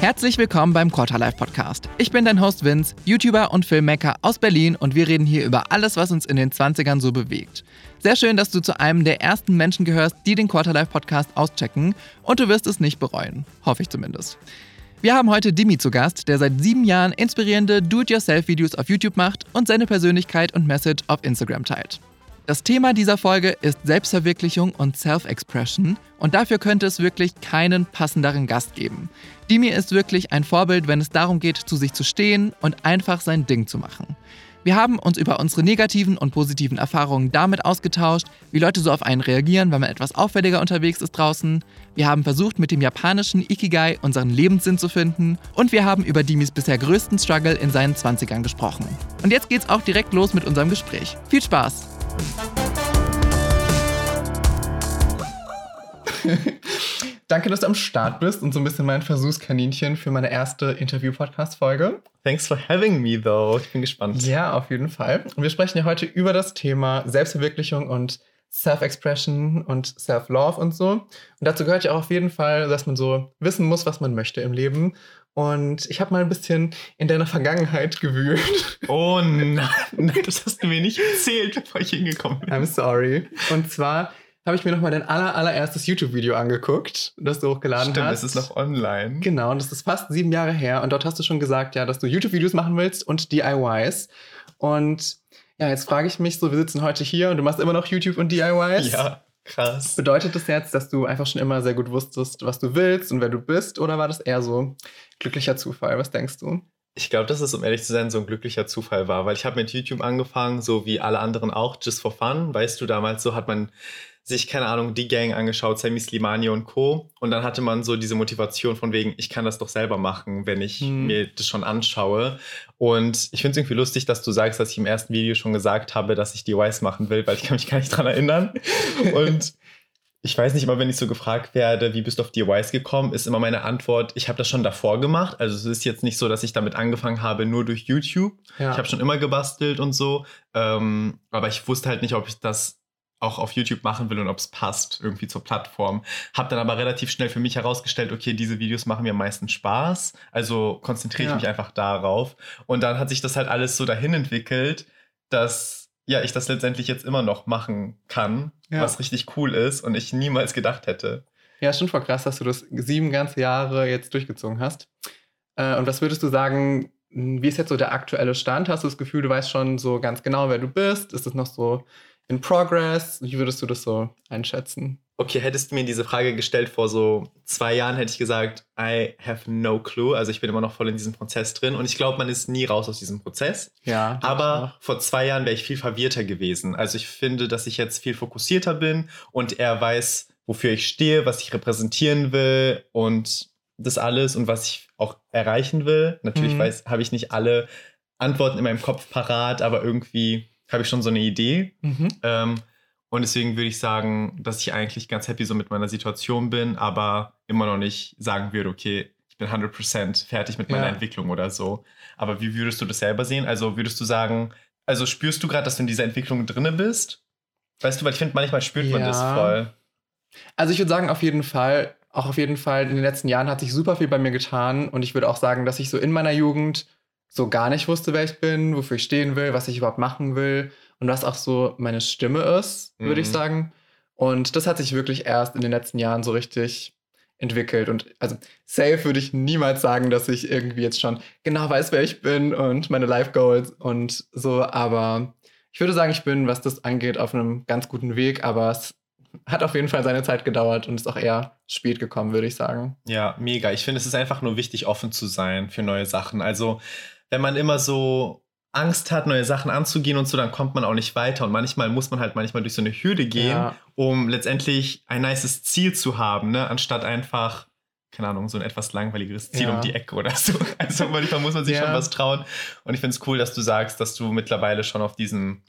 Herzlich willkommen beim Quarterlife Podcast. Ich bin dein Host Vince, YouTuber und Filmmaker aus Berlin und wir reden hier über alles, was uns in den 20ern so bewegt. Sehr schön, dass du zu einem der ersten Menschen gehörst, die den Quarterlife Podcast auschecken und du wirst es nicht bereuen. Hoffe ich zumindest. Wir haben heute Dimi zu Gast, der seit sieben Jahren inspirierende Do-it-yourself-Videos auf YouTube macht und seine Persönlichkeit und Message auf Instagram teilt. Das Thema dieser Folge ist Selbstverwirklichung und Self-Expression und dafür könnte es wirklich keinen passenderen Gast geben. Dimi ist wirklich ein Vorbild, wenn es darum geht, zu sich zu stehen und einfach sein Ding zu machen. Wir haben uns über unsere negativen und positiven Erfahrungen damit ausgetauscht, wie Leute so auf einen reagieren, wenn man etwas auffälliger unterwegs ist draußen. Wir haben versucht, mit dem japanischen Ikigai unseren Lebenssinn zu finden. Und wir haben über Dimis bisher größten Struggle in seinen 20ern gesprochen. Und jetzt geht's auch direkt los mit unserem Gespräch. Viel Spaß! Danke, dass du am Start bist und so ein bisschen mein Versuchskaninchen für meine erste Interview-Podcast-Folge. Thanks for having me, though. Ich bin gespannt. Ja, auf jeden Fall. Und wir sprechen ja heute über das Thema Selbstverwirklichung und Self-Expression und Self-Love und so. Und dazu gehört ja auch auf jeden Fall, dass man so wissen muss, was man möchte im Leben. Und ich habe mal ein bisschen in deiner Vergangenheit gewühlt. Oh nein, das hast du mir nicht erzählt, bevor ich hingekommen bin. I'm sorry. Und zwar habe ich mir nochmal dein aller, allererstes YouTube-Video angeguckt, das du hochgeladen Stimmt, hast. Stimmt, es ist noch online. Genau, und das ist fast sieben Jahre her. Und dort hast du schon gesagt, ja, dass du YouTube-Videos machen willst und DIYs. Und ja, jetzt frage ich mich so, wir sitzen heute hier und du machst immer noch YouTube und DIYs. Ja, krass. Bedeutet das jetzt, dass du einfach schon immer sehr gut wusstest, was du willst und wer du bist? Oder war das eher so glücklicher Zufall? Was denkst du? Ich glaube, dass es, um ehrlich zu sein, so ein glücklicher Zufall war, weil ich habe mit YouTube angefangen, so wie alle anderen auch, just for fun. Weißt du, damals so hat man sich, keine Ahnung, die Gang angeschaut, Sammy Slimani und Co. Und dann hatte man so diese Motivation von wegen, ich kann das doch selber machen, wenn ich hm. mir das schon anschaue. Und ich finde es irgendwie lustig, dass du sagst, dass ich im ersten Video schon gesagt habe, dass ich DIYs machen will, weil ich kann mich gar nicht dran erinnern. und ich weiß nicht immer, wenn ich so gefragt werde, wie bist du auf DIYs gekommen, ist immer meine Antwort, ich habe das schon davor gemacht. Also es ist jetzt nicht so, dass ich damit angefangen habe, nur durch YouTube. Ja. Ich habe schon immer gebastelt und so. Ähm, aber ich wusste halt nicht, ob ich das auch auf YouTube machen will und ob es passt irgendwie zur Plattform. Hab dann aber relativ schnell für mich herausgestellt, okay, diese Videos machen mir am meisten Spaß, also konzentriere ich ja. mich einfach darauf. Und dann hat sich das halt alles so dahin entwickelt, dass ja, ich das letztendlich jetzt immer noch machen kann, ja. was richtig cool ist und ich niemals gedacht hätte. Ja, schon voll krass, dass du das sieben ganze Jahre jetzt durchgezogen hast. Äh, und was würdest du sagen, wie ist jetzt so der aktuelle Stand? Hast du das Gefühl, du weißt schon so ganz genau, wer du bist? Ist es noch so in progress? Wie würdest du das so einschätzen? Okay, hättest du mir diese Frage gestellt vor so zwei Jahren, hätte ich gesagt, I have no clue. Also ich bin immer noch voll in diesem Prozess drin und ich glaube, man ist nie raus aus diesem Prozess. Ja. Aber vor zwei Jahren wäre ich viel verwirrter gewesen. Also ich finde, dass ich jetzt viel fokussierter bin und er weiß, wofür ich stehe, was ich repräsentieren will und das alles und was ich auch erreichen will. Natürlich mhm. habe ich nicht alle Antworten in meinem Kopf parat, aber irgendwie habe ich schon so eine Idee. Mhm. Ähm, und deswegen würde ich sagen, dass ich eigentlich ganz happy so mit meiner Situation bin, aber immer noch nicht sagen würde, okay, ich bin 100% fertig mit meiner ja. Entwicklung oder so. Aber wie würdest du das selber sehen? Also würdest du sagen, also spürst du gerade, dass du in dieser Entwicklung drinne bist? Weißt du, weil ich finde, manchmal spürt ja. man das voll. Also ich würde sagen, auf jeden Fall, auch auf jeden Fall, in den letzten Jahren hat sich super viel bei mir getan und ich würde auch sagen, dass ich so in meiner Jugend so gar nicht wusste, wer ich bin, wofür ich stehen will, was ich überhaupt machen will und was auch so meine Stimme ist, würde mhm. ich sagen. Und das hat sich wirklich erst in den letzten Jahren so richtig entwickelt. Und also safe würde ich niemals sagen, dass ich irgendwie jetzt schon genau weiß, wer ich bin und meine Life Goals und so. Aber ich würde sagen, ich bin, was das angeht, auf einem ganz guten Weg. Aber es hat auf jeden Fall seine Zeit gedauert und ist auch eher spät gekommen, würde ich sagen. Ja, mega. Ich finde, es ist einfach nur wichtig, offen zu sein für neue Sachen. Also wenn man immer so Angst hat, neue Sachen anzugehen und so, dann kommt man auch nicht weiter. Und manchmal muss man halt manchmal durch so eine Hürde gehen, ja. um letztendlich ein nices Ziel zu haben, ne? anstatt einfach, keine Ahnung, so ein etwas langweiliges Ziel ja. um die Ecke oder so. Also manchmal muss man sich ja. schon was trauen. Und ich finde es cool, dass du sagst, dass du mittlerweile schon auf diesem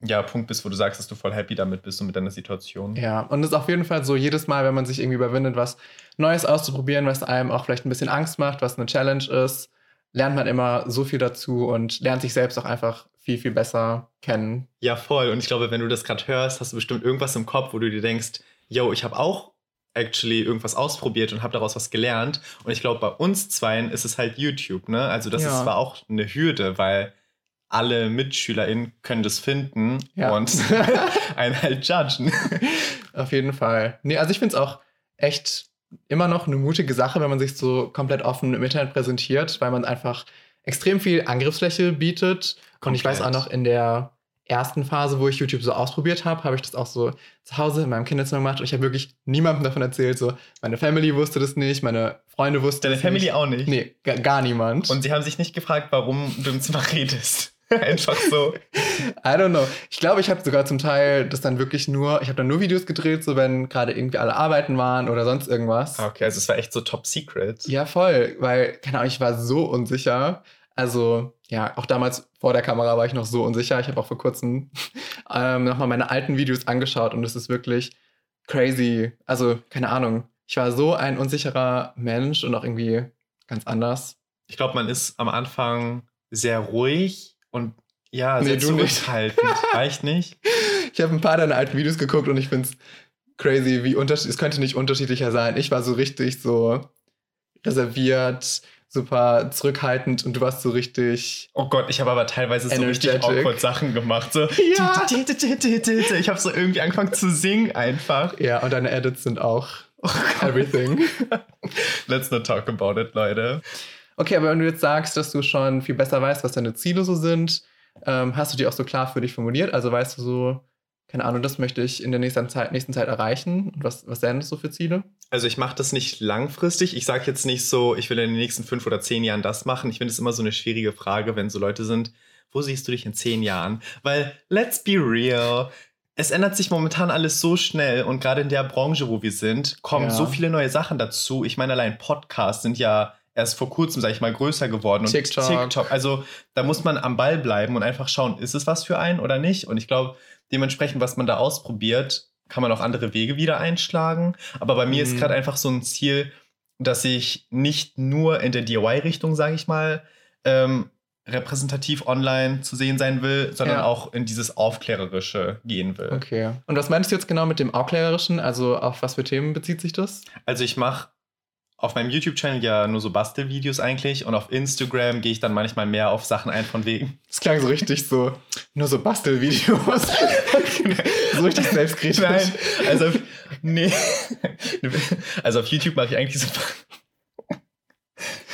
ja, Punkt bist, wo du sagst, dass du voll happy damit bist und mit deiner Situation. Ja, und es ist auf jeden Fall so, jedes Mal, wenn man sich irgendwie überwindet, was Neues auszuprobieren, was einem auch vielleicht ein bisschen Angst macht, was eine Challenge ist, lernt man immer so viel dazu und lernt sich selbst auch einfach viel, viel besser kennen. Ja, voll. Und ich glaube, wenn du das gerade hörst, hast du bestimmt irgendwas im Kopf, wo du dir denkst, yo, ich habe auch actually irgendwas ausprobiert und habe daraus was gelernt. Und ich glaube, bei uns zweien ist es halt YouTube, ne? Also das Ja. ist, war auch eine Hürde, weil alle MitschülerInnen können das finden Ja. und einen halt judgen. Auf jeden Fall. Nee, also ich finde es auch echt immer noch eine mutige Sache, wenn man sich so komplett offen im Internet präsentiert, weil man einfach extrem viel Angriffsfläche bietet. Und ich weiß auch Komplett. noch in der ersten Phase, wo ich YouTube so ausprobiert habe, habe ich das auch so zu Hause in meinem Kinderzimmer gemacht und ich habe wirklich niemandem davon erzählt. So, meine Family wusste das nicht, meine Freunde wussten Deine das Family nicht. auch nicht. Nee, gar, gar niemand. Und sie haben sich nicht gefragt, warum du im Zimmer redest. Einfach so. I don't know. Ich glaube, ich habe sogar zum Teil das dann wirklich nur, ich habe dann nur Videos gedreht, so wenn gerade irgendwie alle arbeiten waren oder sonst irgendwas. Ah, Okay, also es war echt so top secret. Ja, voll, weil, keine Ahnung, ich war so unsicher. Also, ja, auch damals vor der Kamera war ich noch so unsicher. Ich habe auch vor kurzem ähm, nochmal meine alten Videos angeschaut und es ist wirklich crazy. Also, keine Ahnung. Ich war so ein unsicherer Mensch und auch irgendwie ganz anders. Ich glaube, man ist am Anfang sehr ruhig und ja, Nee, du nicht. zurückhaltend. Reicht nicht. Ich habe ein paar deiner alten Videos geguckt und ich finde es crazy, wie unterschiedlich, es könnte nicht unterschiedlicher sein. Ich war so richtig so reserviert, super zurückhaltend und du warst so richtig. Oh Gott, ich habe aber teilweise so richtig Energetic. awkward Sachen gemacht. So. Ja. Ich habe so irgendwie angefangen zu singen einfach. Ja, und deine Edits sind auch Oh everything. Let's not talk about it, Leute. Okay, aber wenn du jetzt sagst, dass du schon viel besser weißt, was deine Ziele so sind, ähm, hast du die auch so klar für dich formuliert? Also weißt du so, keine Ahnung, das möchte ich in der nächsten Zeit, nächsten Zeit erreichen? Und was, was wären das so für Ziele? Also ich mache das nicht langfristig. Ich sage jetzt nicht so, ich will in den nächsten fünf oder zehn Jahren das machen. Ich finde es immer so eine schwierige Frage, wenn so Leute sind, wo siehst du dich in zehn Jahren? Weil, let's be real, es ändert sich momentan alles so schnell und gerade in der Branche, wo wir sind, kommen Ja. so viele neue Sachen dazu. Ich meine, allein Podcasts sind ja erst vor kurzem, sag ich mal, größer geworden. Und TikTok. TikTok. Also da muss man am Ball bleiben und einfach schauen, ist es was für einen oder nicht? Und ich glaube, dementsprechend, was man da ausprobiert, kann man auch andere Wege wieder einschlagen. Aber bei mir ist Mhm. gerade einfach so ein Ziel, dass ich nicht nur in der DIY-Richtung, sage ich mal, ähm, repräsentativ online zu sehen sein will, sondern Ja. auch in dieses Aufklärerische gehen will. Okay. Und was meinst du jetzt genau mit dem Aufklärerischen? Also auf was für Themen bezieht sich das? Also ich mache auf meinem YouTube-Channel ja nur so Bastelvideos eigentlich und auf Instagram gehe ich dann manchmal mehr auf Sachen ein von wegen. Das klang so richtig so, nur so Bastelvideos. so richtig selbstkritisch. Nein, also auf, nee. Also auf YouTube mache ich eigentlich so.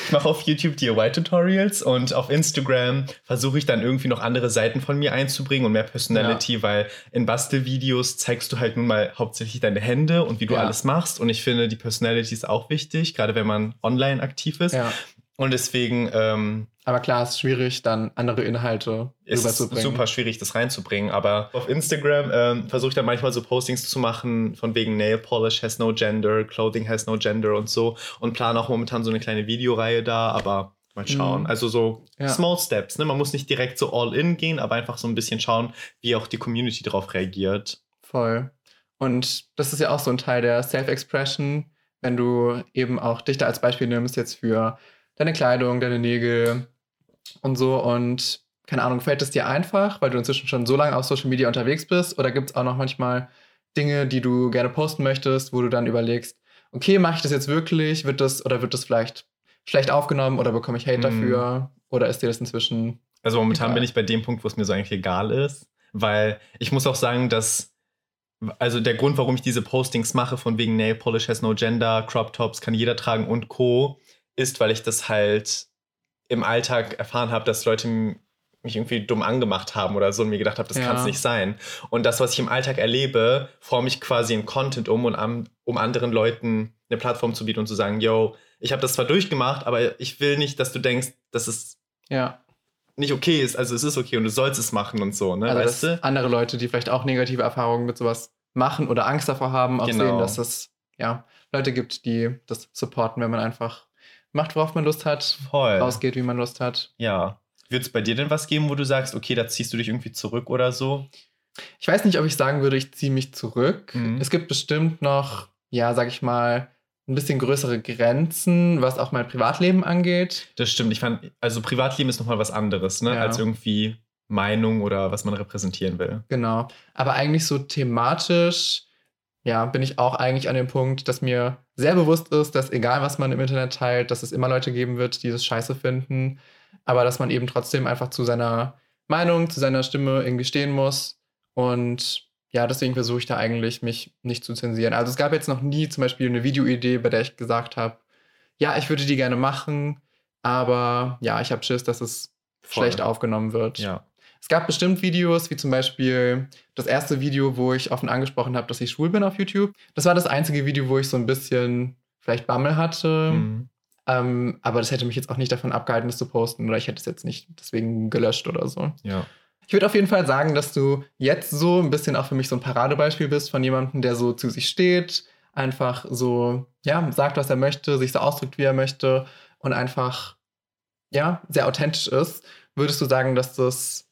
Ich mache auf YouTube DIY-Tutorials und auf Instagram versuche ich dann irgendwie noch andere Seiten von mir einzubringen und mehr Personality, weil in Bastelvideos zeigst du halt nun mal hauptsächlich deine Hände und wie du Ja. alles machst. Und ich finde, die Personality ist auch wichtig, gerade wenn man online aktiv ist. Ja. Und deswegen ähm, Aber klar, es ist schwierig, dann andere Inhalte ist es rüberzubringen. super schwierig, das reinzubringen. Aber auf Instagram ähm, versuche ich dann manchmal so Postings zu machen, von wegen Nail Polish has no gender, Clothing has no gender und so. Und plane auch momentan so eine kleine Videoreihe da, aber mal schauen. Mhm. Also so Ja. Small Steps. Ne? Man muss nicht direkt so all in gehen, aber einfach so ein bisschen schauen, wie auch die Community darauf reagiert. Voll. Und das ist ja auch so ein Teil der Self-Expression, wenn du eben auch dich da als Beispiel nimmst jetzt für deine Kleidung, deine Nägel und so. Und keine Ahnung, fällt es dir einfach, weil du inzwischen schon so lange auf Social Media unterwegs bist? Oder gibt es auch noch manchmal Dinge, die du gerne posten möchtest, wo du dann überlegst, okay, mache ich das jetzt wirklich? Wird das oder wird das vielleicht schlecht aufgenommen oder bekomme ich Hate Mhm. dafür? Oder ist dir das inzwischen Also momentan Egal. bin ich bei dem Punkt, wo es mir so eigentlich egal ist, weil ich muss auch sagen, dass also der Grund, warum ich diese Postings mache, von wegen Nail Polish has no gender, Crop Tops kann jeder tragen und Co., ist, weil ich das halt im Alltag erfahren habe, dass Leute mich irgendwie dumm angemacht haben oder so und mir gedacht habe, das Ja. kann es nicht sein. Und das, was ich im Alltag erlebe, forme ich quasi in Content um, und am, um anderen Leuten eine Plattform zu bieten und zu sagen, yo, ich habe das zwar durchgemacht, aber ich will nicht, dass du denkst, dass es ja, nicht okay ist. Also es ist okay und du sollst es machen und so, ne? Also, weißt du? andere Leute, die vielleicht auch negative Erfahrungen mit sowas machen oder Angst davor haben, auch Genau. sehen, dass es ja Leute gibt, die das supporten, wenn man einfach macht, worauf man Lust hat, Voll. rausgeht, wie man Lust hat. Ja. Wird es bei dir denn was geben, wo du sagst, okay, da ziehst du dich irgendwie zurück oder so? Ich weiß nicht, ob ich sagen würde, ich ziehe mich zurück. Mhm. Es gibt bestimmt noch, ja, sag ich mal, ein bisschen größere Grenzen, was auch mein Privatleben angeht. Das stimmt. Ich fand, also Privatleben ist nochmal was anderes, ne? Ja. Als irgendwie Meinung oder was man repräsentieren will. Genau. Aber eigentlich so thematisch ja, bin ich auch eigentlich an dem Punkt, dass mir sehr bewusst ist, dass egal was man im Internet teilt, dass es immer Leute geben wird, die das scheiße finden, aber dass man eben trotzdem einfach zu seiner Meinung, zu seiner Stimme irgendwie stehen muss. Und ja, deswegen versuche ich da eigentlich, mich nicht zu zensieren. Also es gab jetzt noch nie zum Beispiel eine Videoidee, bei der ich gesagt habe, ja, ich würde die gerne machen, aber ja, ich habe Schiss, dass es Voll. schlecht aufgenommen wird. Ja. Es gab bestimmt Videos, wie zum Beispiel das erste Video, wo ich offen angesprochen habe, dass ich schwul bin auf YouTube. Das war das einzige Video, wo ich so ein bisschen vielleicht Bammel hatte. Mhm. Ähm, aber das hätte mich jetzt auch nicht davon abgehalten, das zu posten. Oder ich hätte es jetzt nicht deswegen gelöscht oder so. Ja. Ich würde auf jeden Fall sagen, dass du jetzt so ein bisschen auch für mich so ein Paradebeispiel bist von jemandem, der so zu sich steht, einfach so, ja, sagt, was er möchte, sich so ausdrückt, wie er möchte und einfach, ja, sehr authentisch ist. Würdest du sagen, dass das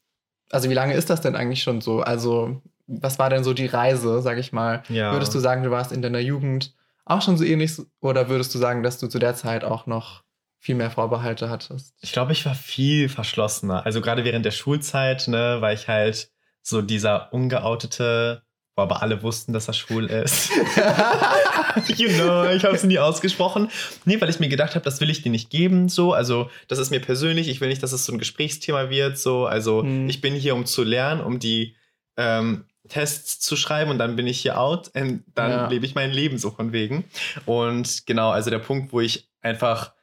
also wie lange ist das denn eigentlich schon so? Also was war denn so die Reise, sag ich mal? Ja. Würdest du sagen, du warst in deiner Jugend auch schon so ähnlich oder würdest du sagen, dass du zu der Zeit auch noch viel mehr Vorbehalte hattest? Ich glaube, ich war viel verschlossener. Also gerade während der Schulzeit, ne, war ich halt so dieser ungeoutete wo aber alle wussten, dass er schwul ist. you know, ich habe es nie ausgesprochen. Nee, weil ich mir gedacht habe, das will ich dir nicht geben, so. Also, das ist mir persönlich. Ich will nicht, dass es so ein Gesprächsthema wird, so. Also, hm. ich bin hier, um zu lernen, um die ähm, Tests zu schreiben und dann bin ich hier out und dann ja. lebe ich mein Leben so von wegen. Und genau, also der Punkt, wo ich einfach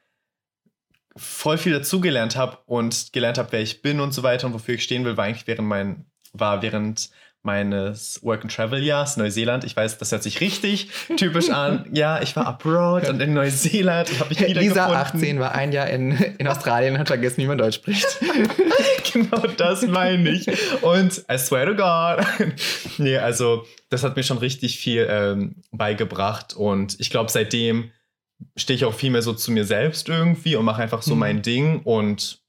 voll viel dazugelernt habe und gelernt habe, wer ich bin und so weiter und wofür ich stehen will, war eigentlich während mein, war während meines Work-and-Travel-Jahres Neuseeland. Ich weiß, das hört sich richtig typisch an. Ja, ich war abroad und in Neuseeland habe mich wieder Lisa, 18, war ein Jahr in, in Australien und hat vergessen, wie man Deutsch spricht. genau das meine ich. Und I swear to God. nee, also das hat mir schon richtig viel ähm, beigebracht und ich glaube, seitdem stehe ich auch viel mehr so zu mir selbst irgendwie und mache einfach so mhm. mein Ding und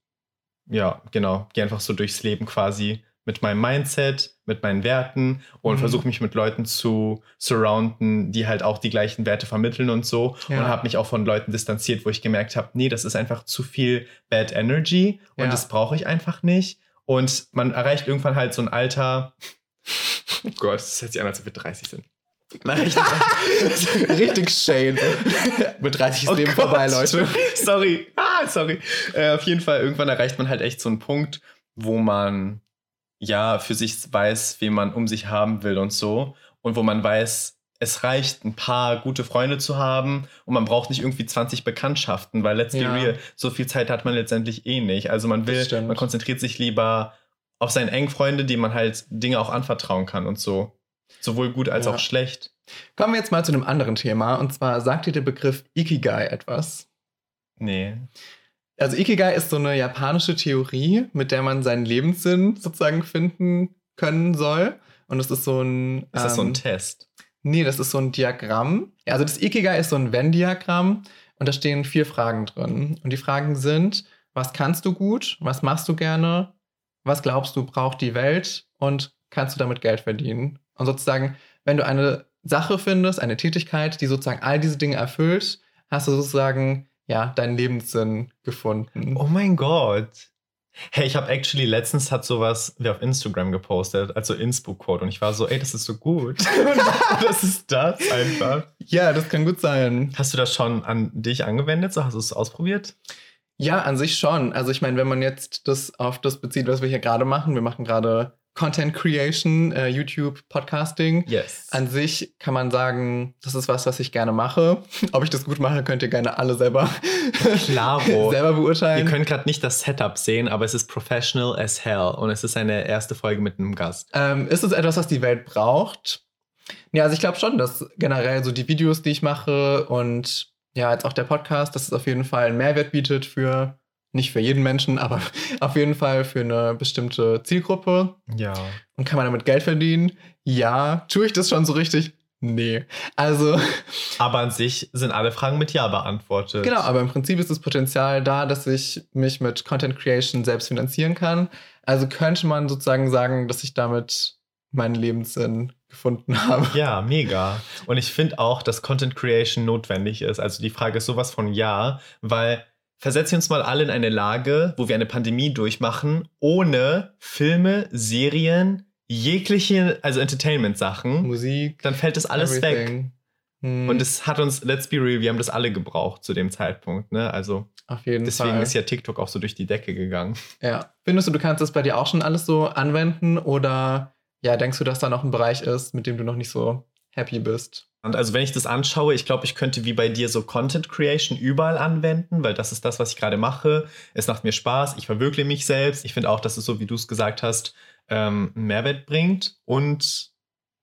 ja, genau, gehe einfach so durchs Leben quasi mit meinem Mindset, mit meinen Werten und mhm. versuche mich mit Leuten zu surrounden, die halt auch die gleichen Werte vermitteln und so. Ja. Und habe mich auch von Leuten distanziert, wo ich gemerkt habe, nee, das ist einfach zu viel Bad Energy und ja. das brauche ich einfach nicht. Und man erreicht irgendwann halt so ein Alter. Oh Gott, das hört sich an, als ob wir 30 sind. Richtig Shane. Mit 30 ist oh Leben Gott. vorbei, Leute. Sorry. Ah, sorry. Äh, auf jeden Fall, irgendwann erreicht man halt echt so einen Punkt, wo man ja für sich weiß, wen man um sich haben will und so. Und wo man weiß, es reicht, ein paar gute Freunde zu haben und man braucht nicht irgendwie 20 Bekanntschaften, weil let's ja. be real, so viel Zeit hat man letztendlich eh nicht. Also man will, man konzentriert sich lieber auf seine engen Freunde, die man halt Dinge auch anvertrauen kann und so. Sowohl gut als ja. auch schlecht. Kommen wir jetzt mal zu einem anderen Thema und zwar sagt dir der Begriff Ikigai etwas? Nee. Also Ikigai ist so eine japanische Theorie, mit der man seinen Lebenssinn sozusagen finden können soll. Und es ist so ein. Ist das ähm, so ein ähm, Test? Nee, das ist so ein Diagramm. Also das Ikigai ist so ein Venn-Diagramm und da stehen vier Fragen drin. Und die Fragen sind: Was kannst du gut? Was machst du gerne? Was glaubst du braucht die Welt? Und kannst du damit Geld verdienen? Und sozusagen, wenn du eine Sache findest, eine Tätigkeit, die sozusagen all diese Dinge erfüllt, hast du sozusagen ja, deinen Lebenssinn gefunden. Oh mein Gott. Hey, ich habe actually letztens hat sowas wie auf Instagram gepostet, also Innsbruck-Code. Und ich war so, ey, das ist so gut. das ist das einfach. Ja, das kann gut sein. Hast du das schon an dich angewendet? So, hast du es ausprobiert? Ja, an sich schon. Also ich meine, wenn man jetzt das auf das bezieht, was wir hier gerade machen, wir machen gerade Content Creation, äh, YouTube, Podcasting. Yes. An sich kann man sagen, das ist was, was ich gerne mache. Ob ich das gut mache, könnt ihr gerne alle selber, Klaro. selber beurteilen. Ihr könnt gerade nicht das Setup sehen, aber es ist professional as hell und es ist eine erste Folge mit einem Gast. Ähm, ist es etwas, was die Welt braucht? Ja, also ich glaube schon, dass generell so die Videos, die ich mache und ja, jetzt auch der Podcast, dass es auf jeden Fall einen Mehrwert bietet für nicht für jeden Menschen, aber auf jeden Fall für eine bestimmte Zielgruppe. Ja. Und kann man damit Geld verdienen? Ja. Tue ich das schon so richtig? Nee. Also. Aber an sich sind alle Fragen mit Ja beantwortet. Genau, aber im Prinzip ist das Potenzial da, dass ich mich mit Content Creation selbst finanzieren kann. Also könnte man sozusagen sagen, dass ich damit meinen Lebenssinn gefunden habe. Ja, mega. Und ich finde auch, dass Content Creation notwendig ist. Also die Frage ist sowas von Ja, weil versetzen wir uns mal alle in eine Lage, wo wir eine Pandemie durchmachen, ohne Filme, Serien, jegliche, also Entertainment-Sachen, Musik, dann fällt das alles everything. weg. Hm, Und es hat uns, let's be real, wir haben das alle gebraucht zu dem Zeitpunkt. Ne? Also auf jeden deswegen Fall. ist ja TikTok auch so durch die Decke gegangen. Ja. Findest du, du kannst das bei dir auch schon alles so anwenden oder ja, denkst du, dass da noch ein Bereich ist, mit dem du noch nicht so happy bist? Also wenn ich das anschaue, ich glaube, ich könnte wie bei dir so Content Creation überall anwenden, weil das ist das, was ich gerade mache. Es macht mir Spaß, ich verwirkliche mich selbst. Ich finde auch, dass es so, wie du es gesagt hast, ähm, einen Mehrwert bringt und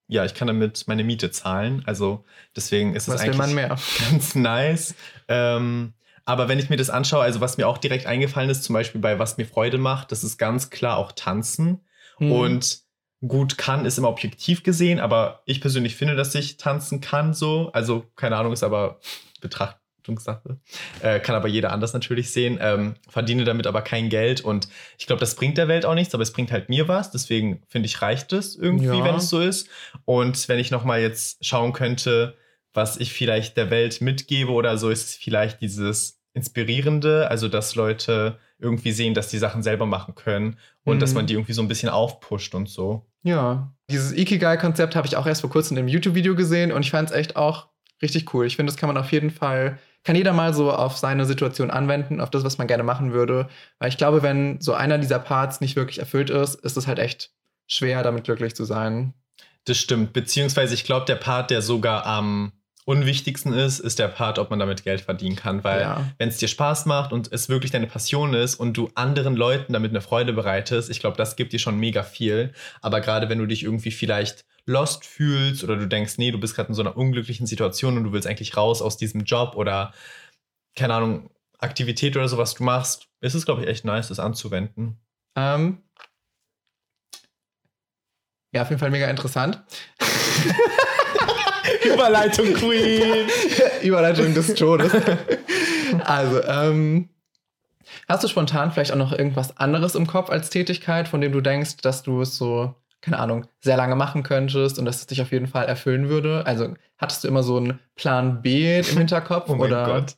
ja, ich kann damit meine Miete zahlen. Also deswegen ist es Was will eigentlich ganz nice. Ähm, aber wenn ich mir das anschaue, also was mir auch direkt eingefallen ist, zum Beispiel bei was mir Freude macht, das ist ganz klar auch Tanzen. Hm. Und gut kann ist immer objektiv gesehen, aber ich persönlich finde, dass ich tanzen kann so. Also keine Ahnung, ist aber Betrachtungssache. Äh, kann aber jeder anders natürlich sehen. Ähm, verdiene damit aber kein Geld und ich glaube, das bringt der Welt auch nichts, aber es bringt halt mir was. Deswegen finde ich, reicht es irgendwie, Ja. wenn es so ist. Und wenn ich nochmal jetzt schauen könnte, was ich vielleicht der Welt mitgebe oder so, ist es vielleicht dieses Inspirierende, also dass Leute irgendwie sehen, dass die Sachen selber machen können und Mhm. dass man die irgendwie so ein bisschen aufpusht und so. Ja, dieses Ikigai-Konzept habe ich auch erst vor kurzem im YouTube-Video gesehen und ich fand es echt auch richtig cool. Ich finde, das kann man auf jeden Fall, kann jeder mal so auf seine Situation anwenden, auf das, was man gerne machen würde. Weil ich glaube, wenn so einer dieser Parts nicht wirklich erfüllt ist, ist es halt echt schwer, damit glücklich zu sein. Das stimmt. Beziehungsweise ich glaube, der Part, der sogar am unwichtigsten ist, ist der Part, ob man damit Geld verdienen kann. Weil Ja. wenn es dir Spaß macht und es wirklich deine Passion ist und du anderen Leuten damit eine Freude bereitest, ich glaube, das gibt dir schon mega viel. Aber gerade wenn du dich irgendwie vielleicht lost fühlst oder du denkst, nee, du bist gerade in so einer unglücklichen Situation und du willst eigentlich raus aus diesem Job oder keine Ahnung, Aktivität oder so, was du machst, ist es, glaube ich, echt nice, das anzuwenden. Ähm, ja, auf jeden Fall mega interessant. Überleitung Queen! Überleitung des Todes. also, ähm, hast du spontan vielleicht auch noch irgendwas anderes im Kopf als Tätigkeit, von dem du denkst, dass du es so, keine Ahnung, sehr lange machen könntest und dass es dich auf jeden Fall erfüllen würde? Also, hattest du immer so einen Plan B im Hinterkopf? Oh mein oder? Gott.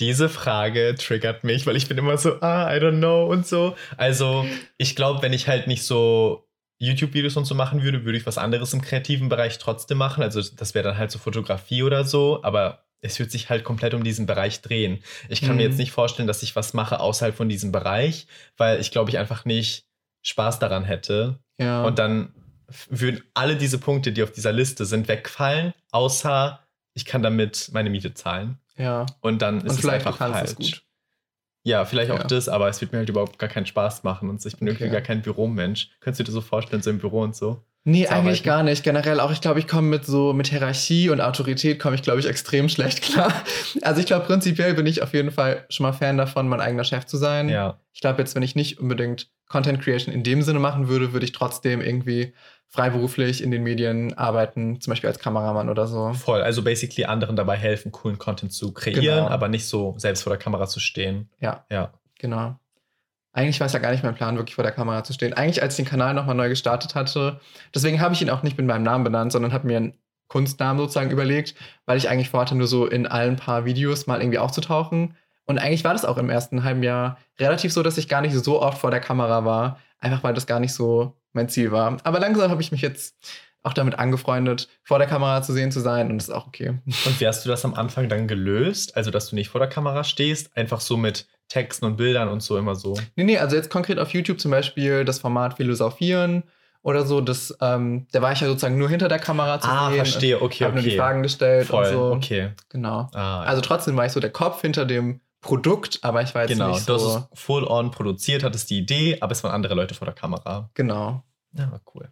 Diese Frage triggert mich, weil ich bin immer so, ah, I don't know und so. Also, ich glaube, wenn ich halt nicht so YouTube-Videos und so machen würde, würde ich was anderes im kreativen Bereich trotzdem machen. Also, das wäre dann halt so Fotografie oder so, aber es wird sich halt komplett um diesen Bereich drehen. Ich kann Mhm. mir jetzt nicht vorstellen, dass ich was mache außerhalb von diesem Bereich, weil ich glaube, ich einfach nicht Spaß daran hätte. Ja. Und dann würden alle diese Punkte, die auf dieser Liste sind, wegfallen, außer ich kann damit meine Miete zahlen. ja. Und dann ist Und es einfach falsch. Ja, vielleicht auch Ja. das, aber es wird mir halt überhaupt gar keinen Spaß machen und so. ich bin irgendwie Okay. gar kein Büromensch. Könntest du dir so vorstellen, so im Büro und so? Nee, eigentlich gar nicht. Generell auch, ich glaube, ich komme mit so, mit Hierarchie und Autorität komme ich, glaube ich, extrem schlecht klar. Also ich glaube, prinzipiell bin ich auf jeden Fall schon mal Fan davon, mein eigener Chef zu sein. Ja. Ich glaube, jetzt, wenn ich nicht unbedingt Content Creation in dem Sinne machen würde, würde ich trotzdem irgendwie freiberuflich in den Medien arbeiten, zum Beispiel als Kameramann oder so. Voll. Also basically anderen dabei helfen, coolen Content zu kreieren, Genau. aber nicht so selbst vor der Kamera zu stehen. Ja, Ja. genau. Eigentlich war es ja gar nicht mein Plan, wirklich vor der Kamera zu stehen. Eigentlich, als ich den Kanal nochmal neu gestartet hatte, deswegen habe ich ihn auch nicht mit meinem Namen benannt, sondern habe mir einen Kunstnamen sozusagen überlegt, weil ich eigentlich vorhatte, nur so in allen paar Videos mal irgendwie aufzutauchen. Und eigentlich war das auch im ersten halben Jahr relativ so, dass ich gar nicht so oft vor der Kamera war, einfach weil das gar nicht so mein Ziel war. Aber langsam habe ich mich jetzt auch damit angefreundet, vor der Kamera zu sehen zu sein und das ist auch okay. Und wie hast du das am Anfang dann gelöst? Also, dass du nicht vor der Kamera stehst, einfach so mit Texten und Bildern und so immer so. Nee, nee, also jetzt konkret auf YouTube zum Beispiel das Format Philosophieren oder so, das, ähm, da war ich ja sozusagen nur hinter der Kamera zu Ah, sehen. verstehe, okay, Hab nur die okay. Fragen gestellt Voll, und so. okay. Genau. Ah, Also trotzdem war ich so der Kopf hinter dem Produkt, aber ich war jetzt genau, nicht du hast so. es full on produziert, hattest die Idee, aber es waren andere Leute vor der Kamera. Genau. Ja, war cool.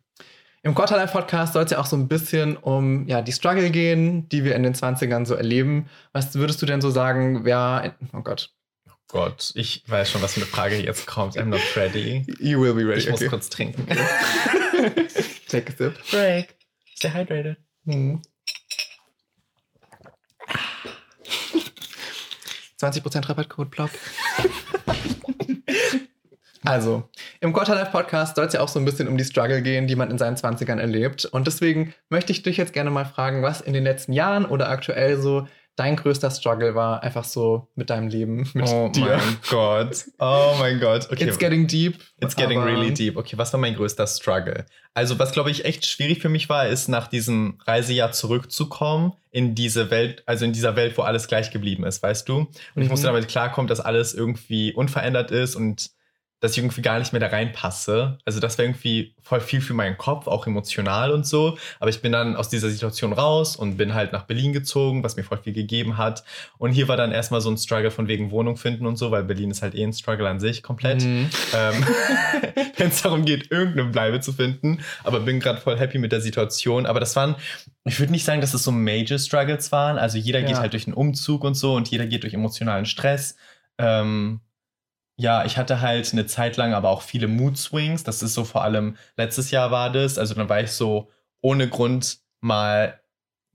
Im Quarterlife Podcast soll es ja auch so ein bisschen um ja, die Struggle gehen, die wir in den 20ern so erleben. Was würdest du denn so sagen, wer. Oh Gott. Gott, ich weiß schon, was für eine Frage jetzt kommt. I'm not ready. You will be ready. Ich muss okay. kurz trinken. Take a sip. Break. Stay hydrated. Hm. 20% Rabattcode Plop. Also, im Quarterlife Podcast soll es ja auch so ein bisschen um die Struggle gehen, die man in seinen 20ern erlebt. Und deswegen möchte ich dich jetzt gerne mal fragen, was in den letzten Jahren oder aktuell so dein größter Struggle war, einfach so mit deinem Leben, mit oh dir. mein Gott. Oh mein Gott. Okay. It's getting deep. It's getting really deep. Okay, was war mein größter Struggle? Also, was glaube ich echt schwierig für mich war, ist nach diesem Reisejahr zurückzukommen in diese Welt, also in dieser Welt, wo alles gleich geblieben ist, weißt du? Und mhm. ich musste damit klarkommen, dass alles irgendwie unverändert ist und dass ich irgendwie gar nicht mehr da reinpasse. Also das wäre irgendwie voll viel für meinen Kopf, auch emotional und so. Aber ich bin dann aus dieser Situation raus und bin halt nach Berlin gezogen, was mir voll viel gegeben hat. Und hier war dann erstmal so ein Struggle von wegen Wohnung finden und so, weil Berlin ist halt eh ein Struggle an sich komplett. Mhm. Ähm, Wenn es darum geht, irgendeine Bleibe zu finden. Aber bin gerade voll happy mit der Situation. Aber das waren, ich würde nicht sagen, dass es so Major Struggles waren. Also jeder ja. geht halt durch einen Umzug und so und jeder geht durch emotionalen Stress. Ähm, ja, ich hatte halt eine Zeit lang aber auch viele Mood Swings. Das ist so vor allem letztes Jahr war das. Also dann war ich so ohne Grund mal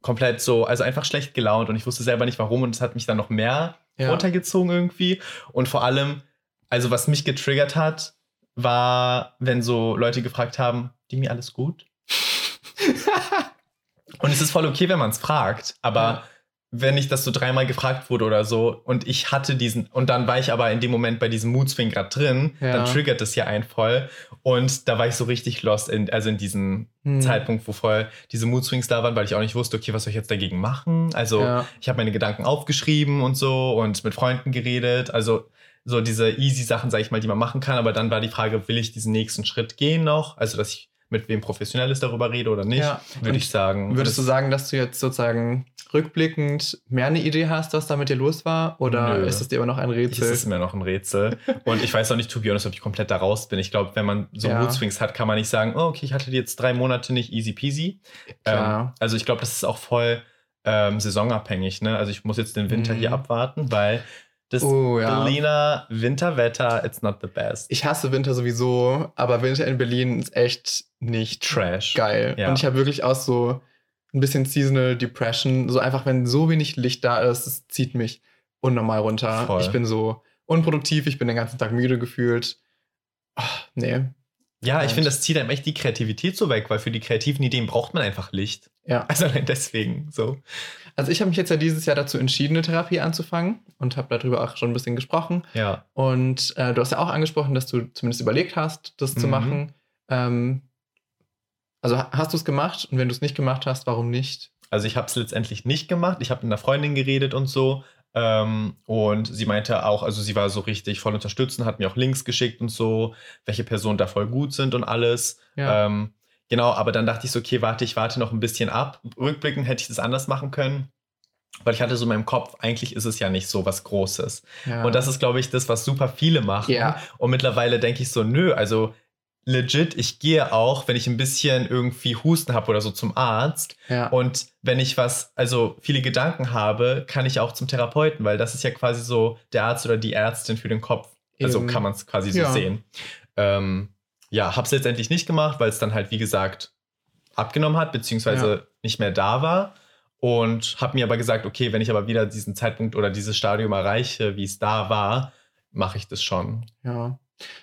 komplett so, also einfach schlecht gelaunt und ich wusste selber nicht warum und es hat mich dann noch mehr ja. runtergezogen irgendwie. Und vor allem, also was mich getriggert hat, war, wenn so Leute gefragt haben, die mir alles gut? und es ist voll okay, wenn man es fragt, aber ja wenn ich das so dreimal gefragt wurde oder so und ich hatte diesen und dann war ich aber in dem Moment bei diesem Moodswing gerade drin, ja. dann triggert das ja einen voll und da war ich so richtig lost in also in diesem hm. Zeitpunkt, wo voll diese Moodswings da waren, weil ich auch nicht wusste, okay, was soll ich jetzt dagegen machen? Also, ja. ich habe meine Gedanken aufgeschrieben und so und mit Freunden geredet, also so diese easy Sachen, sage ich mal, die man machen kann, aber dann war die Frage, will ich diesen nächsten Schritt gehen noch? Also, dass ich mit wem Professionelles darüber rede oder nicht, ja. würde ich sagen. Würdest du sagen, dass du jetzt sozusagen rückblickend mehr eine Idee hast, was da mit dir los war? Oder Nö. ist es dir immer noch ein Rätsel? Es ist mir noch ein Rätsel. Und ich weiß auch nicht, to be honest, ob ich komplett da raus bin. Ich glaube, wenn man so ja. Moodswings hat, kann man nicht sagen, oh, okay, ich hatte jetzt drei Monate nicht easy peasy. Ähm, also ich glaube, das ist auch voll ähm, saisonabhängig. Ne? Also ich muss jetzt den Winter mhm. hier abwarten, weil das oh, ja. Berliner Winterwetter, it's not the best. Ich hasse Winter sowieso, aber Winter in Berlin ist echt nicht Trash. Geil. Ja. Und ich habe wirklich auch so ein bisschen Seasonal Depression. So einfach, wenn so wenig Licht da ist, es zieht mich unnormal runter. Voll. Ich bin so unproduktiv, ich bin den ganzen Tag müde gefühlt. Ach, nee. Ja, ich finde, das zieht einem echt die Kreativität so weg, weil für die kreativen Ideen braucht man einfach Licht. Ja. Also allein deswegen so. Also ich habe mich jetzt ja dieses Jahr dazu entschieden, eine Therapie anzufangen und habe darüber auch schon ein bisschen gesprochen. Ja. Und äh, du hast ja auch angesprochen, dass du zumindest überlegt hast, das mhm. zu machen. Ähm, also hast du es gemacht und wenn du es nicht gemacht hast, warum nicht? Also ich habe es letztendlich nicht gemacht. Ich habe mit einer Freundin geredet und so. Ähm, und sie meinte auch, also sie war so richtig voll unterstützend, hat mir auch Links geschickt und so, welche Personen da voll gut sind und alles. Ja. Ähm, genau, aber dann dachte ich so, okay, warte, ich warte noch ein bisschen ab. Rückblickend hätte ich das anders machen können. Weil ich hatte so in meinem Kopf, eigentlich ist es ja nicht so was Großes. Ja. Und das ist, glaube ich, das, was super viele machen. Ja. Und mittlerweile denke ich so, nö, also legit, ich gehe auch, wenn ich ein bisschen irgendwie Husten habe oder so zum Arzt. Ja. Und wenn ich was, also viele Gedanken habe, kann ich auch zum Therapeuten, weil das ist ja quasi so der Arzt oder die Ärztin für den Kopf. Also kann man es quasi so sehen. Ähm, ja, habe es letztendlich nicht gemacht, weil es dann halt, wie gesagt, abgenommen hat, beziehungsweise ja. nicht mehr da war. Und habe mir aber gesagt, okay, wenn ich aber wieder diesen Zeitpunkt oder dieses Stadium erreiche, wie es da war, mache ich das schon. Ja.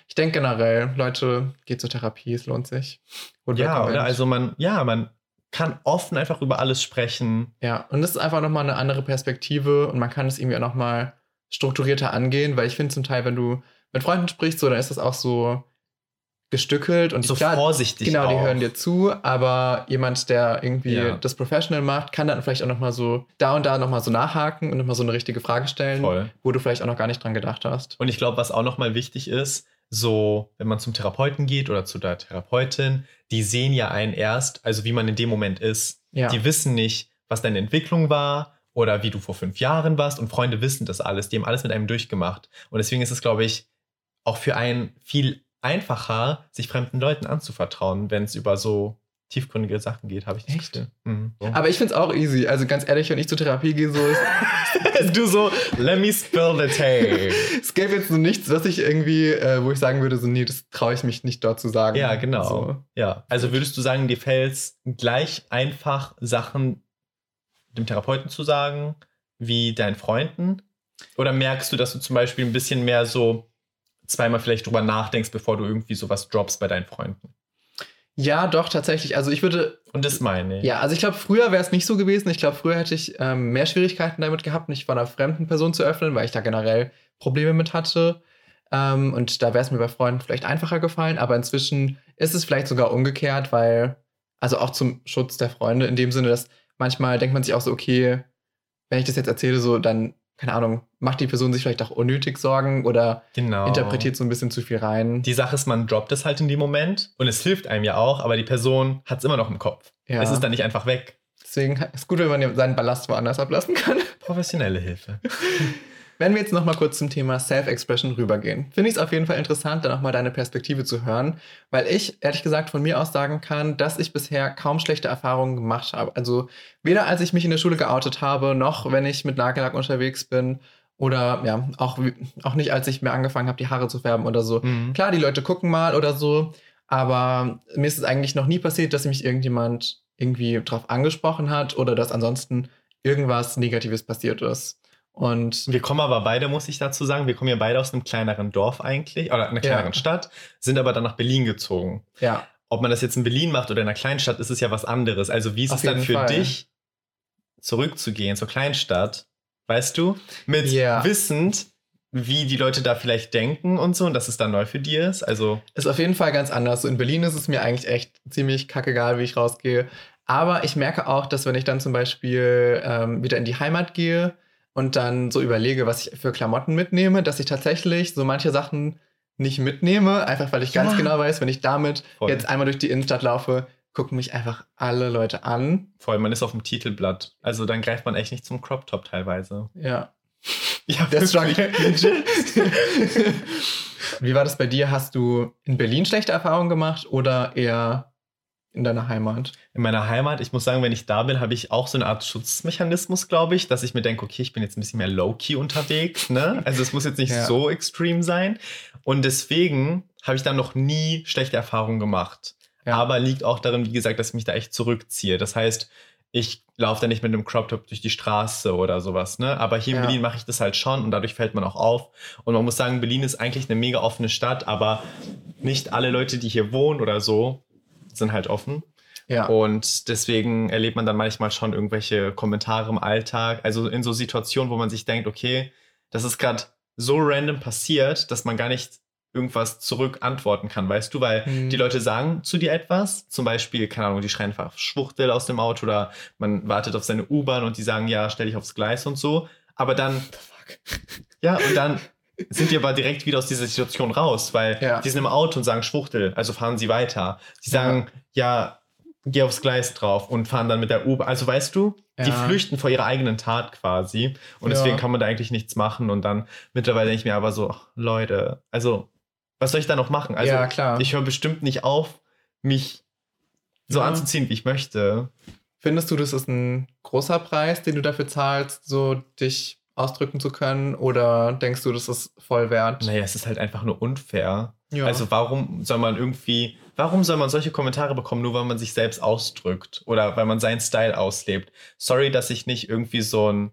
Ich denke generell, Leute, geht zur Therapie, es lohnt sich. Und ja, oder? Also man, ja, man kann offen einfach über alles sprechen. Ja, und das ist einfach nochmal eine andere Perspektive und man kann es irgendwie auch nochmal strukturierter angehen, weil ich finde zum Teil, wenn du mit Freunden sprichst, so, dann ist das auch so gestückelt und so klar, vorsichtig. Genau, auch. die hören dir zu, aber jemand, der irgendwie ja. das Professional macht, kann dann vielleicht auch nochmal so da und da nochmal so nachhaken und nochmal so eine richtige Frage stellen, Voll. wo du vielleicht auch noch gar nicht dran gedacht hast. Und ich glaube, was auch nochmal wichtig ist, so, wenn man zum Therapeuten geht oder zu der Therapeutin, die sehen ja einen erst, also wie man in dem Moment ist. Ja. Die wissen nicht, was deine Entwicklung war oder wie du vor fünf Jahren warst und Freunde wissen das alles, die haben alles mit einem durchgemacht. Und deswegen ist es, glaube ich, auch für einen viel einfacher, sich fremden Leuten anzuvertrauen, wenn es über so tiefgründige Sachen geht, habe ich das Echt? Mhm, so. Aber ich finde es auch easy. Also ganz ehrlich, wenn ich zur Therapie gehe, so ist. du so, let me spill the tea. es gäbe jetzt so nichts, was ich irgendwie, äh, wo ich sagen würde, so, nee, das traue ich mich nicht dort zu sagen. Ja, genau. So. Ja. Also würdest du sagen, dir fällt es gleich einfach, Sachen dem Therapeuten zu sagen, wie deinen Freunden? Oder merkst du, dass du zum Beispiel ein bisschen mehr so zweimal vielleicht drüber nachdenkst, bevor du irgendwie sowas droppst bei deinen Freunden? Ja, doch, tatsächlich. Also ich würde. Und das meine ich. Ja, also ich glaube, früher wäre es nicht so gewesen. Ich glaube, früher hätte ich ähm, mehr Schwierigkeiten damit gehabt, mich von einer fremden Person zu öffnen, weil ich da generell Probleme mit hatte. Ähm, und da wäre es mir bei Freunden vielleicht einfacher gefallen. Aber inzwischen ist es vielleicht sogar umgekehrt, weil, also auch zum Schutz der Freunde, in dem Sinne, dass manchmal denkt man sich auch so, okay, wenn ich das jetzt erzähle, so, dann keine Ahnung, macht die Person sich vielleicht auch unnötig Sorgen oder Genau. interpretiert so ein bisschen zu viel rein. Die Sache ist, man droppt es halt in dem Moment und es hilft einem ja auch, aber die Person hat es immer noch im Kopf. Ja. Es ist dann nicht einfach weg. Deswegen ist es gut, wenn man seinen Ballast woanders ablassen kann. Professionelle Hilfe. Wenn wir jetzt noch mal kurz zum Thema Self-Expression rübergehen, finde ich es auf jeden Fall interessant, da noch mal deine Perspektive zu hören, weil ich ehrlich gesagt von mir aus sagen kann, dass ich bisher kaum schlechte Erfahrungen gemacht habe. Also weder als ich mich in der Schule geoutet habe, noch wenn ich mit Nagellack unterwegs bin oder ja, auch, auch nicht, als ich mir angefangen habe, die Haare zu färben oder so. Mhm. Klar, die Leute gucken mal oder so, aber mir ist es eigentlich noch nie passiert, dass mich irgendjemand irgendwie drauf angesprochen hat oder dass ansonsten irgendwas Negatives passiert ist. Und Wir kommen aber beide, muss ich dazu sagen, wir kommen ja beide aus einem kleineren Dorf eigentlich, oder einer kleineren Ja. Stadt, sind aber dann nach Berlin gezogen. ja, Ob man das jetzt in Berlin macht oder in einer Kleinstadt, ist es ja was anderes. Also wie ist Auf es dann für Fall. dich, zurückzugehen zur Kleinstadt, weißt du, mit Ja. wissend, wie die Leute da vielleicht denken und so und dass es dann neu für die ist? Also ist auf jeden Fall ganz anders. So in Berlin ist es mir eigentlich echt ziemlich kackegal, wie ich rausgehe. Aber ich merke auch, dass wenn ich dann zum Beispiel ähm, wieder in die Heimat gehe und dann so überlege, was ich für Klamotten mitnehme, dass ich tatsächlich so manche Sachen nicht mitnehme, einfach weil ich ganz Ja. genau weiß, wenn ich damit Voll. jetzt einmal durch die Innenstadt laufe, gucken mich einfach alle Leute an. voll, man ist auf dem Titelblatt. Also dann greift man echt nicht zum Crop Top teilweise. Ja, Ja, der Struggle. Wie war das bei dir? Hast du in Berlin schlechte Erfahrungen gemacht oder eher in deiner Heimat? In meiner Heimat, ich muss sagen, wenn ich da bin, habe ich auch so eine Art Schutzmechanismus, glaube ich, dass ich mir denke, okay, ich bin jetzt ein bisschen mehr low-key unterwegs. Ne? Also es muss jetzt nicht Ja. so extrem sein. Und deswegen habe ich dann noch nie schlechte Erfahrungen gemacht. Ja. Aber liegt auch darin, wie gesagt, dass ich mich da echt zurückziehe. Das heißt, ich laufe da nicht mit einem Crop Top durch die Straße oder sowas. Ne? Aber hier in Ja. Berlin mache ich das halt schon und dadurch fällt man auch auf. Und man muss sagen, Berlin ist eigentlich eine mega offene Stadt, aber nicht alle Leute, die hier wohnen oder so, sind halt offen. Ja. Und deswegen erlebt man dann manchmal schon irgendwelche Kommentare im Alltag. Also in so Situationen, wo man sich denkt, okay, das ist gerade so random passiert, dass man gar nicht irgendwas zurück antworten kann, weißt du? Weil Hm. die Leute sagen zu dir etwas, zum Beispiel, keine Ahnung, die schreien einfach Schwuchtel aus dem Auto oder man wartet auf seine U-Bahn und die sagen, ja, stell dich aufs Gleis und so. Aber dann, ja, und dann sind die aber direkt wieder aus dieser Situation raus, weil Ja. die sind im Auto und sagen Schwuchtel, also fahren sie weiter. Die sagen, ja, geh aufs Gleis drauf und fahren dann mit der U-Bahn. Also weißt du, die Ja. flüchten vor ihrer eigenen Tat quasi. Und Ja. deswegen kann man da eigentlich nichts machen. Und dann mittlerweile denke ich mir aber so, ach, Leute, also was soll ich da noch machen? Also ja, klar. ich höre bestimmt nicht auf, mich so Ja. anzuziehen, wie ich möchte. Findest du, das ist ein großer Preis, den du dafür zahlst, so dich ausdrücken zu können? Oder denkst du, das ist voll wert? Naja, es ist halt einfach nur unfair. Ja. Also warum soll man irgendwie, warum soll man solche Kommentare bekommen, nur weil man sich selbst ausdrückt oder weil man seinen Style auslebt? Sorry, dass ich nicht irgendwie so ein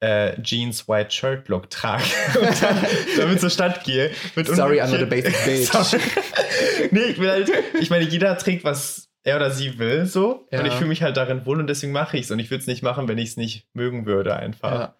äh, Jeans White Shirt Look trage und dann damit zur Stadt gehe. Mit Sorry, I'm not a basic bitch. Sorry. nee, ich will halt, ich meine, jeder trägt, was er oder sie will, so. Ja. Und ich fühle mich halt darin wohl und deswegen mache ich es. Und ich würde es nicht machen, wenn ich es nicht mögen würde, einfach. ja.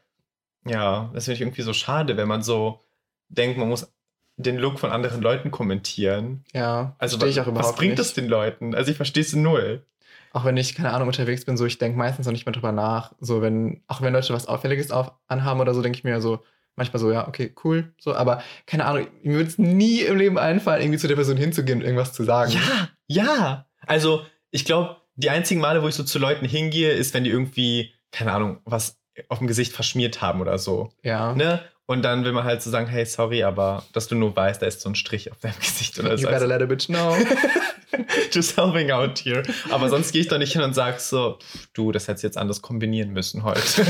Ja, das finde ich irgendwie so schade, wenn man so denkt, man muss den Look von anderen Leuten kommentieren. ja. Also was, ich auch überhaupt was bringt das den Leuten? Also ich verstehe es null. Auch wenn ich, keine Ahnung, unterwegs bin, so ich denke meistens noch nicht mehr drüber nach. So, wenn, auch wenn Leute was Auffälliges auf, anhaben oder so, denke ich mir so, manchmal so, ja, okay, cool. So, aber keine Ahnung, mir würde es nie im Leben einfallen, irgendwie zu der Person hinzugehen und irgendwas zu sagen. Ja, ja. Also ich glaube, die einzigen Male, wo ich so zu Leuten hingehe, ist, wenn die irgendwie, keine Ahnung, was auf dem Gesicht verschmiert haben oder so. Ja. Ne? Und dann will man halt so sagen, hey, sorry, aber dass du nur weißt, da ist so ein Strich auf deinem Gesicht oder You so. better let a bitch know. Just helping out here. Aber sonst gehe ich doch nicht hin und sag so, du, das hättest jetzt anders kombinieren müssen heute.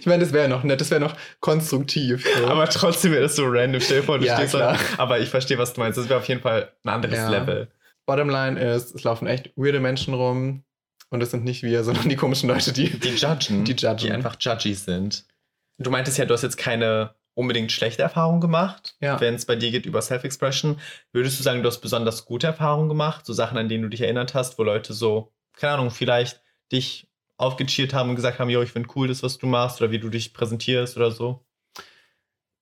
ich meine, das wäre noch nett, das wäre noch konstruktiv. So. Aber trotzdem wäre das so random. Stell dir vor, du Ja, stehst klar. Aber ich verstehe, was du meinst. Das wäre auf jeden Fall ein anderes Ja. Level. Bottomline ist, es laufen echt weirde Menschen rum. Und es sind nicht wir, sondern die komischen Leute, die. Die judgen. Die judgen. Die einfach judgy sind. Du meintest ja, du hast jetzt keine unbedingt schlechte Erfahrungen gemacht. Ja. Wenn es bei dir geht über Self-Expression, würdest du sagen, du hast besonders gute Erfahrungen gemacht? So Sachen, an denen du dich erinnert hast, wo Leute so, keine Ahnung, vielleicht dich aufgecheert haben und gesagt haben, yo, ich finde cool das, was du machst oder wie du dich präsentierst oder so?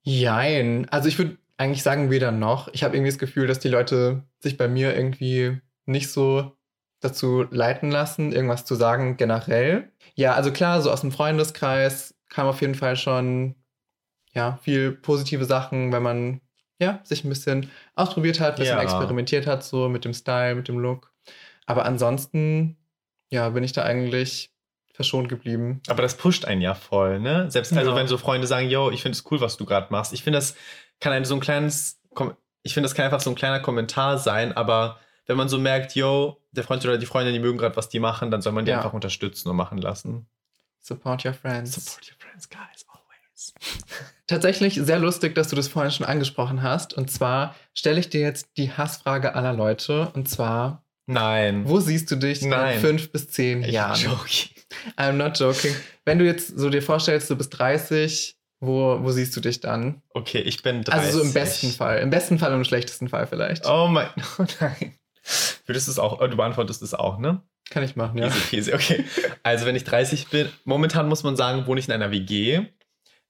Jein. Also ich würde eigentlich sagen, weder noch. Ich habe irgendwie das Gefühl, dass die Leute sich bei mir irgendwie nicht so dazu leiten lassen, irgendwas zu sagen generell. Ja, also klar, so aus dem Freundeskreis kam auf jeden Fall schon ja, viel positive Sachen, wenn man ja, sich ein bisschen ausprobiert hat, ein bisschen Ja. experimentiert hat, so mit dem Style, mit dem Look. Aber ansonsten, ja, bin ich da eigentlich verschont geblieben. Aber das pusht einen ja voll, ne? Selbst also, Ja. wenn so Freunde sagen, yo, ich finde es cool, was du gerade machst. Ich finde, das kann ein so ein kleines, ich finde, das kann einfach so ein kleiner Kommentar sein, aber wenn man so merkt, yo, der Freund oder die Freundin, die mögen gerade, was die machen, dann soll man die Ja. einfach unterstützen und machen lassen. Support your friends. Support your friends, guys, always. Tatsächlich sehr lustig, dass du das vorhin schon angesprochen hast. Und zwar stelle ich dir jetzt die Hassfrage aller Leute. Und zwar, Nein. wo siehst du dich Nein. in fünf bis zehn Ich Jahren? joking. I'm not joking. Wenn du jetzt so dir vorstellst, du bist 30, wo, wo siehst du dich dann? Okay, ich bin 30. Also so im besten Fall. Im besten Fall und im schlechtesten Fall vielleicht. Oh mein, oh nein. Würdest du es auch, oh, du beantwortest es auch, ne? Kann ich machen, ja. Easy peasy, okay. Also, wenn ich 30 bin, momentan muss man sagen, wohne ich in einer WG.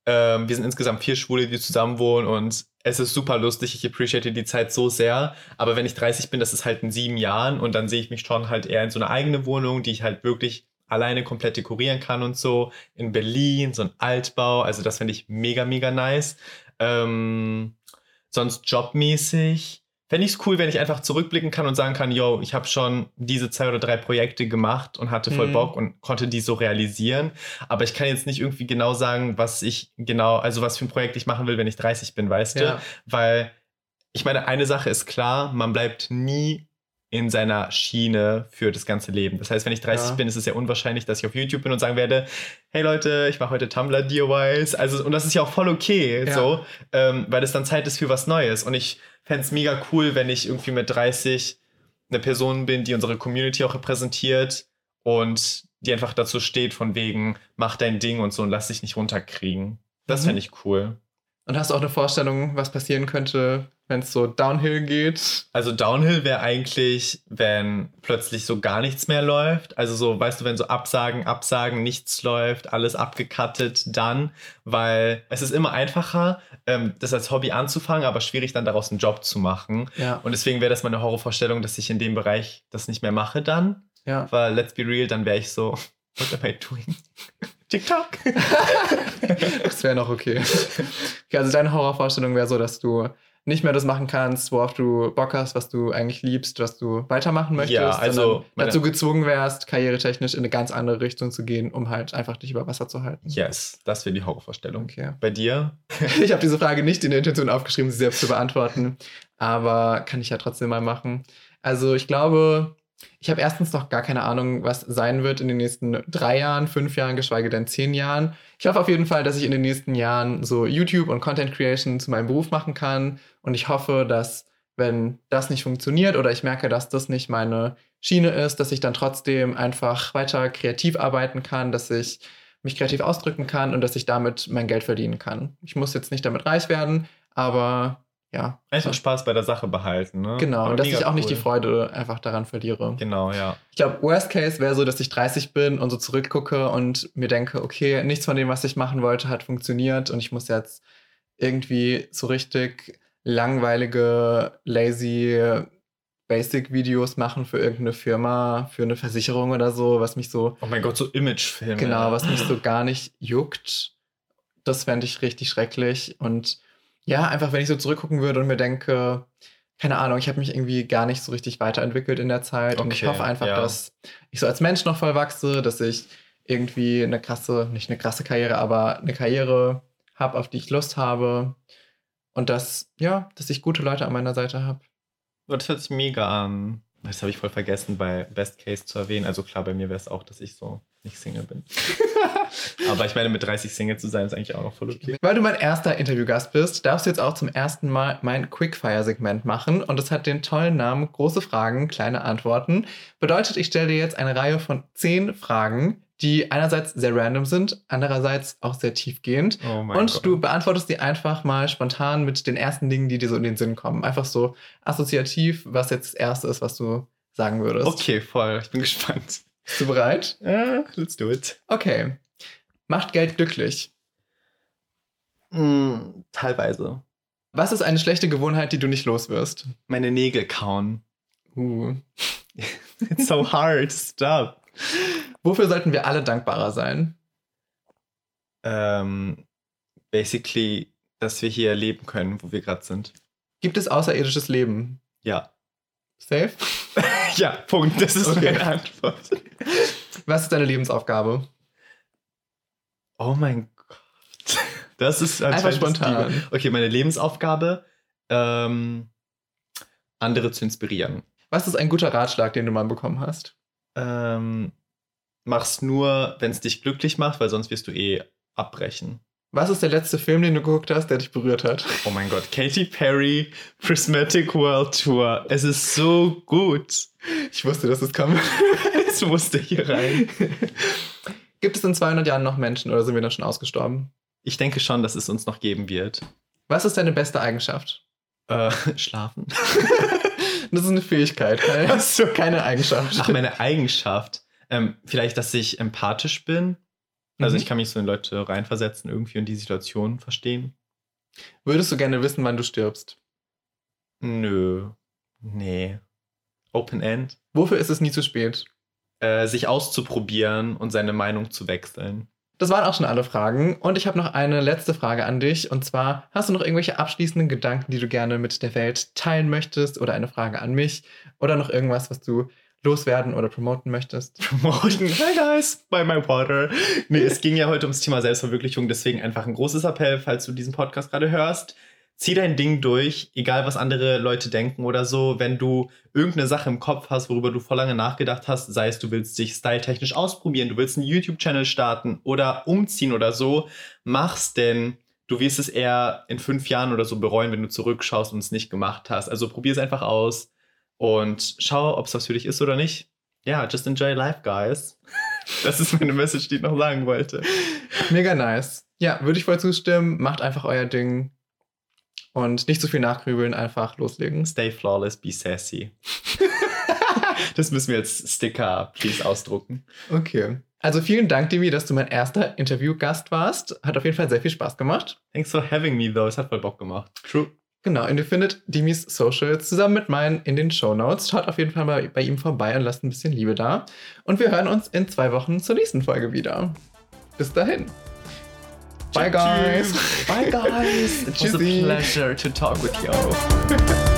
Ähm, wir sind insgesamt vier Schwule, die zusammen wohnen und es ist super lustig. Ich appreciate die Zeit so sehr. Aber wenn ich 30 bin, das ist halt in sieben Jahren und dann sehe ich mich schon halt eher in so einer eigenen Wohnung, die ich halt wirklich alleine komplett dekorieren kann und so. In Berlin, so ein Altbau. Also, das finde ich mega, mega nice. Ähm, sonst jobmäßig fände ich es cool, wenn ich einfach zurückblicken kann und sagen kann, yo, ich habe schon diese zwei oder drei Projekte gemacht und hatte voll Mhm. Bock und konnte die so realisieren. Aber ich kann jetzt nicht irgendwie genau sagen, was ich genau, also was für ein Projekt ich machen will, wenn ich 30 bin, weißt Ja. du? Weil ich meine, eine Sache ist klar, man bleibt nie in seiner Schiene für das ganze Leben. Das heißt, wenn ich 30 Ja. bin, ist es ja unwahrscheinlich, dass ich auf YouTube bin und sagen werde, hey Leute, ich mache heute Tumblr DIYs. Also, und das ist ja auch voll okay, Ja. so, ähm, weil es dann Zeit ist für was Neues. Und ich fände es mega cool, wenn ich irgendwie mit 30 eine Person bin, die unsere Community auch repräsentiert und die einfach dazu steht, von wegen, mach dein Ding und so und lass dich nicht runterkriegen. Das Mhm. fände ich cool. Und hast du auch eine Vorstellung, was passieren könnte, wenn es so downhill geht? Also Downhill wäre eigentlich, wenn plötzlich so gar nichts mehr läuft. Also so, weißt du, wenn so Absagen, Absagen, nichts läuft, alles abgekattet, dann, weil es ist immer einfacher, ähm, das als Hobby anzufangen, aber schwierig dann daraus einen Job zu machen. Ja. Und deswegen wäre das meine Horrorvorstellung, dass ich in dem Bereich das nicht mehr mache dann. Ja. Weil, let's be real, dann wäre ich so, what am I doing? TikTok? Das wäre noch okay. okay. Also deine Horrorvorstellung wäre so, dass du nicht mehr das machen kannst, worauf du Bock hast, was du eigentlich liebst, was du weitermachen möchtest, Ja, also dazu gezwungen wärst, karrieretechnisch in eine ganz andere Richtung zu gehen, um halt einfach dich über Wasser zu halten. Yes, das wäre die Horrorvorstellung. Okay. Bei dir? Ich habe diese Frage nicht in der Intention aufgeschrieben, sie selbst zu beantworten, aber kann ich ja trotzdem mal machen. Also ich glaube, ich habe erstens noch gar keine Ahnung, was sein wird in den nächsten drei Jahren, fünf Jahren, geschweige denn zehn Jahren. Ich hoffe auf jeden Fall, dass ich in den nächsten Jahren so YouTube und Content Creation zu meinem Beruf machen kann. Und ich hoffe, dass wenn das nicht funktioniert oder ich merke, dass das nicht meine Schiene ist, dass ich dann trotzdem einfach weiter kreativ arbeiten kann, dass ich mich kreativ ausdrücken kann und dass ich damit mein Geld verdienen kann. Ich muss jetzt nicht damit reich werden, aber ja. Einfach Spaß bei der Sache behalten, ne? Genau, Aber und dass ich auch nicht die cool. Freude einfach daran verliere. Genau, ja. Ich glaube, Worst Case wäre so, dass ich 30 bin und so zurückgucke und mir denke, okay, nichts von dem, was ich machen wollte, hat funktioniert und ich muss jetzt irgendwie so richtig langweilige, lazy Basic-Videos machen für irgendeine Firma, für eine Versicherung oder so, was mich so, Oh mein Gott, so Imagefilme. genau, was mich so gar nicht juckt. Das fände ich richtig schrecklich. Und ja, einfach, wenn ich so zurückgucken würde und mir denke, keine Ahnung, ich habe mich irgendwie gar nicht so richtig weiterentwickelt in der Zeit. und ich Okay, hoffe einfach, ja. dass ich so als Mensch noch voll wachse, dass ich irgendwie eine krasse, nicht eine krasse Karriere, aber eine Karriere habe, auf die ich Lust habe. Und dass, ja, dass ich gute Leute an meiner Seite habe. Das hört sich mega an. Das habe ich voll vergessen, bei Best Case zu erwähnen. Also klar, bei mir wäre es auch, dass ich so nicht Single bin. Aber ich meine, mit 30 Single zu sein, ist eigentlich auch noch voll okay. Weil du mein erster Interviewgast bist, darfst du jetzt auch zum ersten Mal mein Quickfire-Segment machen. Und es hat den tollen Namen Große Fragen, kleine Antworten. Bedeutet, ich stelle dir jetzt eine Reihe von zehn Fragen, die einerseits sehr random sind, andererseits auch sehr tiefgehend. Oh mein und Gott. du beantwortest die einfach mal spontan mit den ersten Dingen, die dir so in den Sinn kommen. Einfach so assoziativ, was jetzt das Erste ist, was du sagen würdest. Okay, voll. Ich bin gespannt. Bist du bereit? Ja, let's do it. Okay. Macht Geld glücklich? Mm, teilweise. Was ist eine schlechte Gewohnheit, die du nicht los wirst? Meine Nägel kauen. Uh. It's so hard. Stop. Wofür sollten wir alle dankbarer sein? Ähm, basically, dass wir hier leben können, wo wir gerade sind. Gibt es außerirdisches Leben? Ja. Safe? ja, Punkt. Das ist Okay. meine Antwort. Was ist deine Lebensaufgabe? Oh mein Gott. Das ist Einfach das spontan. Okay, meine Lebensaufgabe, ähm, andere zu inspirieren. Was ist ein guter Ratschlag, den du mal bekommen hast? Ähm, mach's nur, wenn es dich glücklich macht, weil sonst wirst du eh abbrechen. Was ist der letzte Film, den du geguckt hast, der dich berührt hat? Oh mein Gott, Katy Perry, Prismatic World Tour. Es ist so gut. Ich wusste, dass es kommt. Es musste hier rein. Gibt es in 200 Jahren noch Menschen oder sind wir dann schon ausgestorben? Ich denke schon, dass es uns noch geben wird. Was ist deine beste Eigenschaft? Äh, schlafen. Das ist eine Fähigkeit, keine, Ach so. keine Eigenschaft. Ach, meine Eigenschaft. Ähm, vielleicht, dass ich empathisch bin. Also Mhm. ich kann mich so in Leute reinversetzen irgendwie und die Situation verstehen. Würdest du gerne wissen, wann du stirbst? Nö. Nee. Open End. Wofür ist es nie zu spät? Äh, sich auszuprobieren und seine Meinung zu wechseln. Das waren auch schon alle Fragen. Und ich habe noch eine letzte Frage an dich. Und zwar, hast du noch irgendwelche abschließenden Gedanken, die du gerne mit der Welt teilen möchtest? Oder eine Frage an mich? Oder noch irgendwas, was du loswerden oder promoten möchtest? Promoten. Hi guys, buy my water. Nee, es ging ja heute ums Thema Selbstverwirklichung, deswegen einfach ein großes Appell, falls du diesen Podcast gerade hörst. Zieh dein Ding durch, egal was andere Leute denken oder so. Wenn du irgendeine Sache im Kopf hast, worüber du vor lange nachgedacht hast, sei es du willst dich styletechnisch ausprobieren, du willst einen YouTube-Channel starten oder umziehen oder so, mach's, denn du wirst es eher in fünf Jahren oder so bereuen, wenn du zurückschaust und es nicht gemacht hast. Also probier es einfach aus und schau, ob es was für dich ist oder nicht. Ja, just enjoy life, guys. Das ist meine Message, die ich noch sagen wollte. Mega nice. Ja, würde ich voll zustimmen. Macht einfach euer Ding. Und nicht zu viel nachgrübeln, einfach loslegen. Stay flawless, be sassy. das müssen wir jetzt Sticker, please, ausdrucken. Okay. Also vielen Dank, Demi, dass du mein erster Interviewgast warst. Hat auf jeden Fall sehr viel Spaß gemacht. Thanks for having me, though. Es hat voll Bock gemacht. True. Genau, und ihr findet Dimis Socials zusammen mit meinen in den Show Notes. Schaut auf jeden Fall mal bei ihm vorbei und lasst ein bisschen Liebe da. Und wir hören uns in zwei Wochen zur nächsten Folge wieder. Bis dahin. Bye, guys. Bye, guys. It was a pleasure to talk with you.